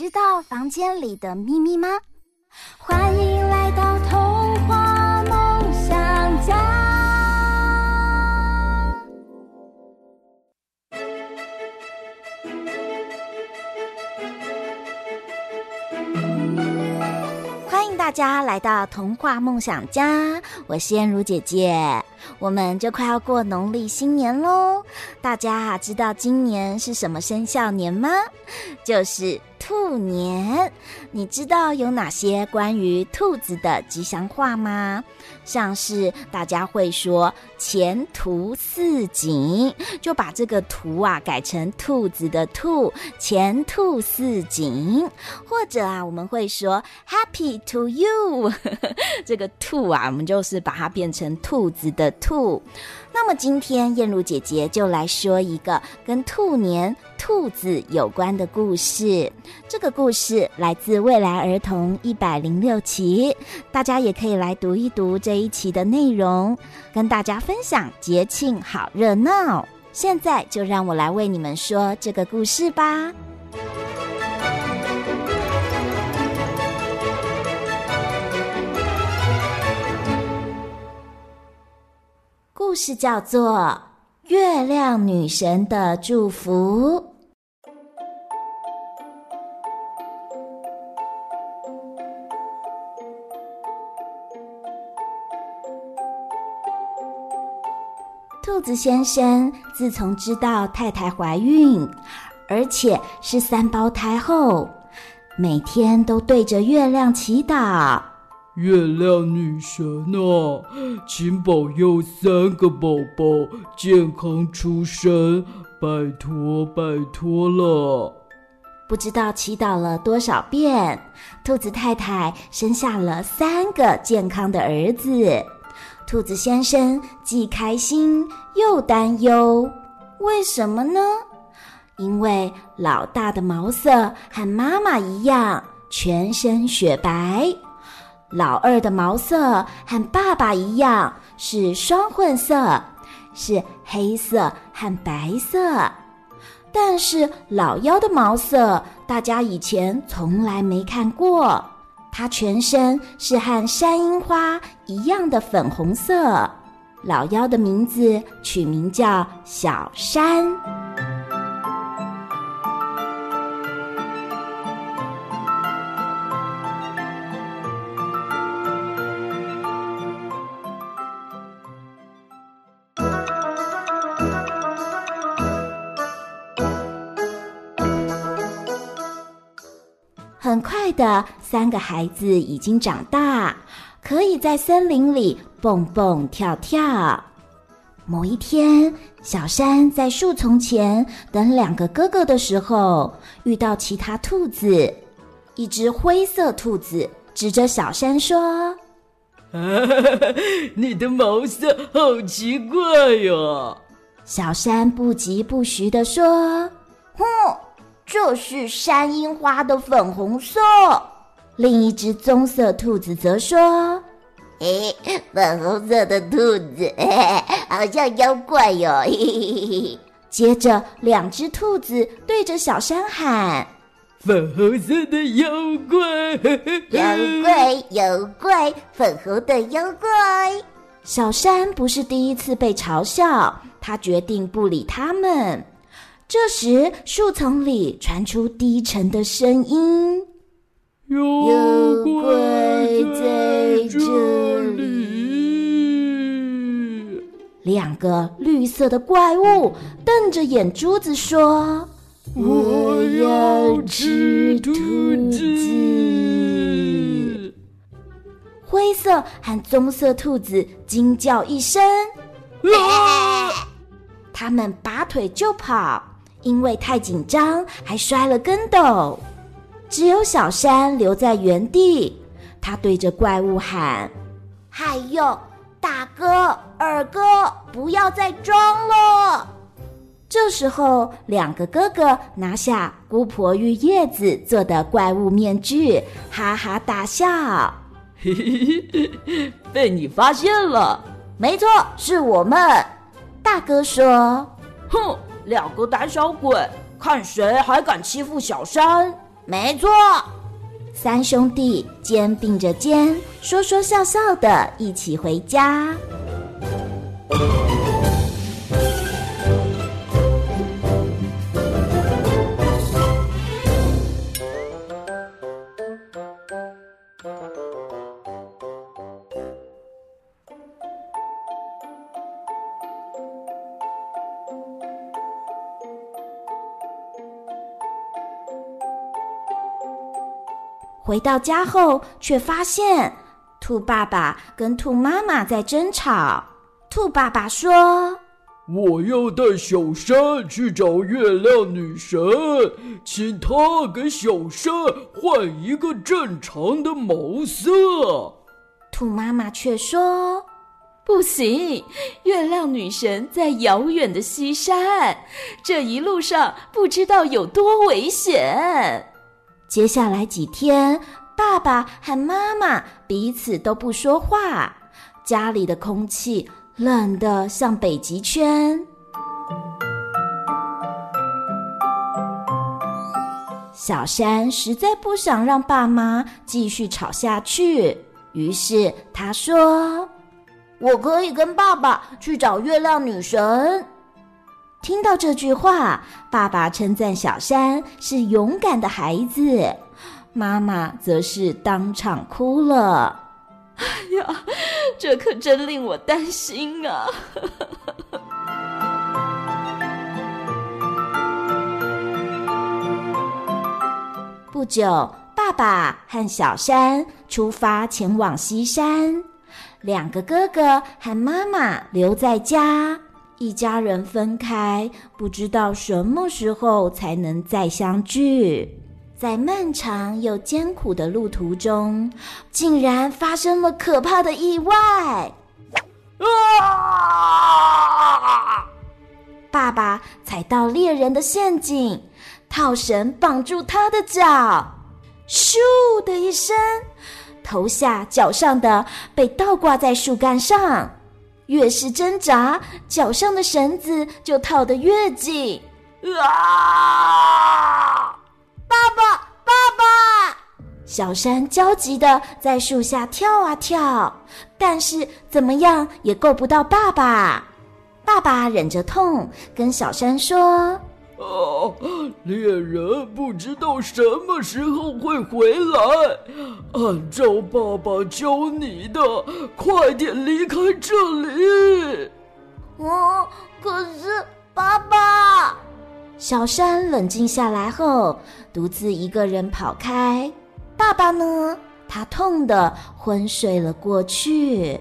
知道房间里的秘密吗？欢迎来到童话梦想家。欢迎大家来到童话梦想家，我是燕如姐姐。我们就快要过农历新年喽，大家，知道今年是什么生肖年吗？就是。兔年，你知道有哪些关于兔子的吉祥话吗？像是大家会说“前途似锦”，就把这个“图”啊改成兔子的“兔”，前兔似锦。或者啊，我们会说 “Happy to you”，这个“兔”啊，我们就是把它变成兔子的“兔”。那么今天燕如姐姐就来说一个跟兔年兔子有关的故事。这个故事来自未来儿童一百零六期，大家也可以来读一读这一期的内容，跟大家分享节庆好热闹。现在就让我来为你们说这个故事吧。故事叫做《月亮女神的祝福》。兔子先生自从知道太太怀孕，而且是三胞胎后，每天都对着月亮祈祷。月亮女神啊，请保佑三个宝宝健康出生，拜托拜托了。不知道祈祷了多少遍，兔子太太生下了三个健康的儿子。兔子先生既开心又担忧，为什么呢？因为老大的毛色和妈妈一样，全身雪白。老二的毛色和爸爸一样，是双混色，是黑色和白色。但是老幺的毛色，大家以前从来没看过。它全身是和山樱花一样的粉红色。老妖的名字取名叫小山。很快的，三个孩子已经长大，可以在森林里蹦蹦跳跳。某一天，小山在树丛前等两个哥哥的时候，遇到其他兔子。一只灰色兔子指着小山说：“啊，你的毛色好奇怪哟！”小山不疾不徐地说：“哼。”这是山樱花的粉红色。另一只棕色兔子则说：“诶，粉红色的兔子，好像妖怪哟。”嘿嘿嘿。接着，两只兔子对着小山喊：“粉红色的妖怪，妖怪，妖怪，粉红的妖怪。”小山不是第一次被嘲笑，他决定不理他们。这时，树丛里传出低沉的声音：“有鬼在这里。”两个绿色的怪物瞪着眼珠子说：“我要吃兔子。”灰色和棕色兔子惊叫一声：“啊！”他们拔腿就跑，因为太紧张，还摔了跟斗。只有小山留在原地，他对着怪物喊：“还有大哥、二哥，不要再装了！”这时候，两个哥哥拿下姑婆玉叶子做的怪物面具，哈哈大笑。嘿嘿嘿，被你发现了！没错，是我们。大哥说：“哼，两个胆小鬼，看谁还敢欺负小山！”没错，三兄弟肩并着肩，说说笑笑的一起回家。回到家后，却发现兔爸爸跟兔妈妈在争吵。兔爸爸说：“我要带小山去找月亮女神，请她给小山换一个正常的毛色。”兔妈妈却说：“不行，月亮女神在遥远的西山，这一路上不知道有多危险。”接下来几天，爸爸和妈妈彼此都不说话，家里的空气冷得像北极圈。小山实在不想让爸妈继续吵下去，于是他说：“我可以跟爸爸去找月亮女神。”听到这句话，爸爸称赞小山是勇敢的孩子，妈妈则是当场哭了。哎呀，这可真令我担心啊！不久，爸爸和小山出发前往西山，两个哥哥和妈妈留在家。一家人分开，不知道什么时候才能再相聚。在漫长又艰苦的路途中，竟然发生了可怕的意外！啊！爸爸踩到猎人的陷阱，套绳绑住他的脚，咻的一声，头下脚上的被倒挂在树干上。越是挣扎，脚上的绳子就套得越紧。啊！爸爸，爸爸！小山焦急地在树下跳啊跳，但是怎么样也够不到爸爸。爸爸忍着痛跟小山说。啊！猎人不知道什么时候会回来。按照爸爸教你的，快点离开这里。哦，可是爸爸……小山冷静下来后，独自一个人跑开。爸爸呢？他痛得昏睡了过去。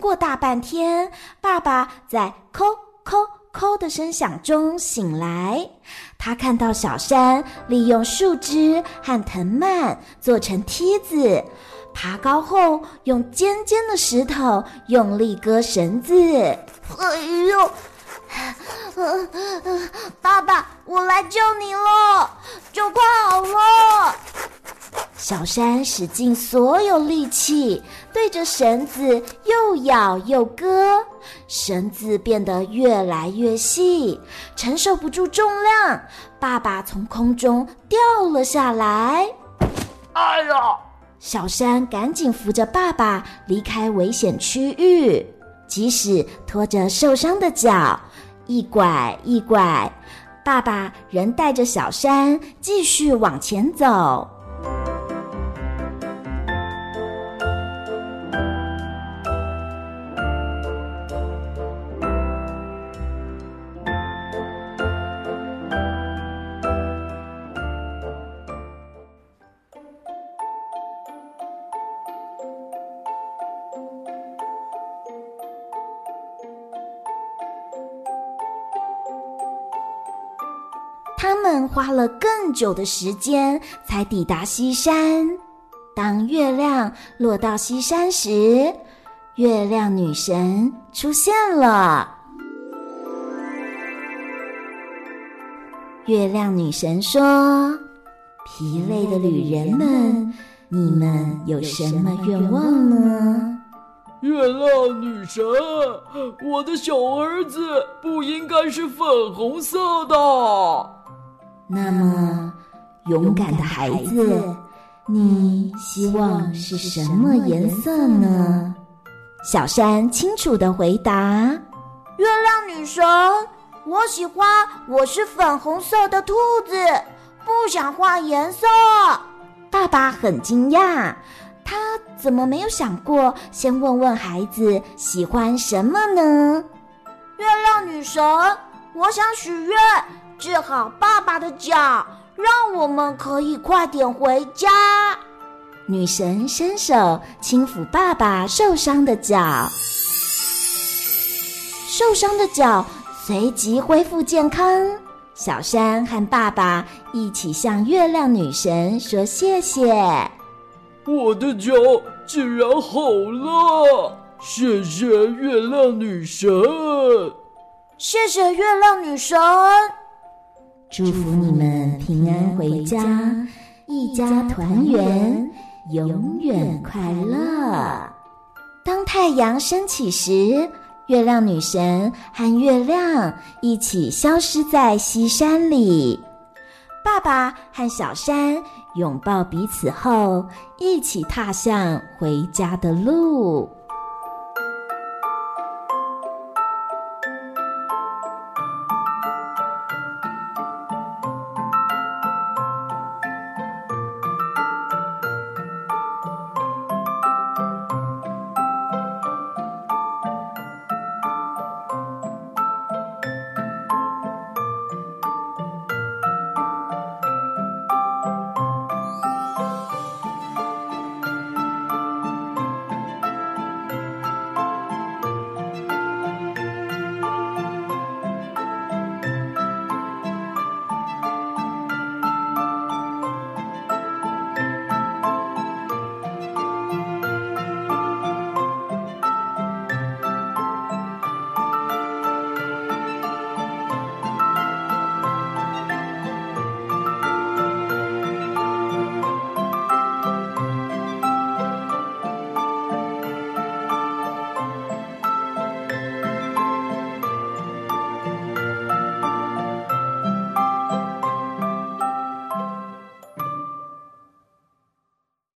过大半天，爸爸在“叩叩叩”的声响中醒来。他看到小山利用树枝和藤蔓做成梯子，爬高后用尖尖的石头用力割绳子。哎呦！爸爸，我来救你了，就快好了。小山使尽所有力气，对着绳子又咬又割，绳子变得越来越细，承受不住重量，爸爸从空中掉了下来。哎呀！小山赶紧扶着爸爸离开危险区域，即使拖着受伤的脚，一拐一拐，爸爸仍带着小山继续往前走。们花了更久的时间才抵达西山。当月亮落到西山时，月亮女神出现了。月亮女神说：“疲累的旅人们，你们有什么愿望呢？”月亮女神，我的小儿子不应该是粉红色的。那么，勇敢的孩子，你希望是什么颜色呢？小山清楚的回答：“月亮女神。”我喜欢我是粉红色的兔子，不想换颜色。爸爸很惊讶，他怎么没有想过先问问孩子喜欢什么呢？月亮女神，我想许愿治好爸爸的脚，让我们可以快点回家。女神伸手轻抚爸爸受伤的脚，受伤的脚。随即恢复健康。小山和爸爸一起向月亮女神说谢谢。我的脚竟然好了，谢谢月亮女神。谢谢月亮女神。祝福你们平安回家，一家团圆，永远快乐。当太阳升起时，月亮女神和月亮一起消失在西山里，爸爸和小山拥抱彼此后，一起踏向回家的路。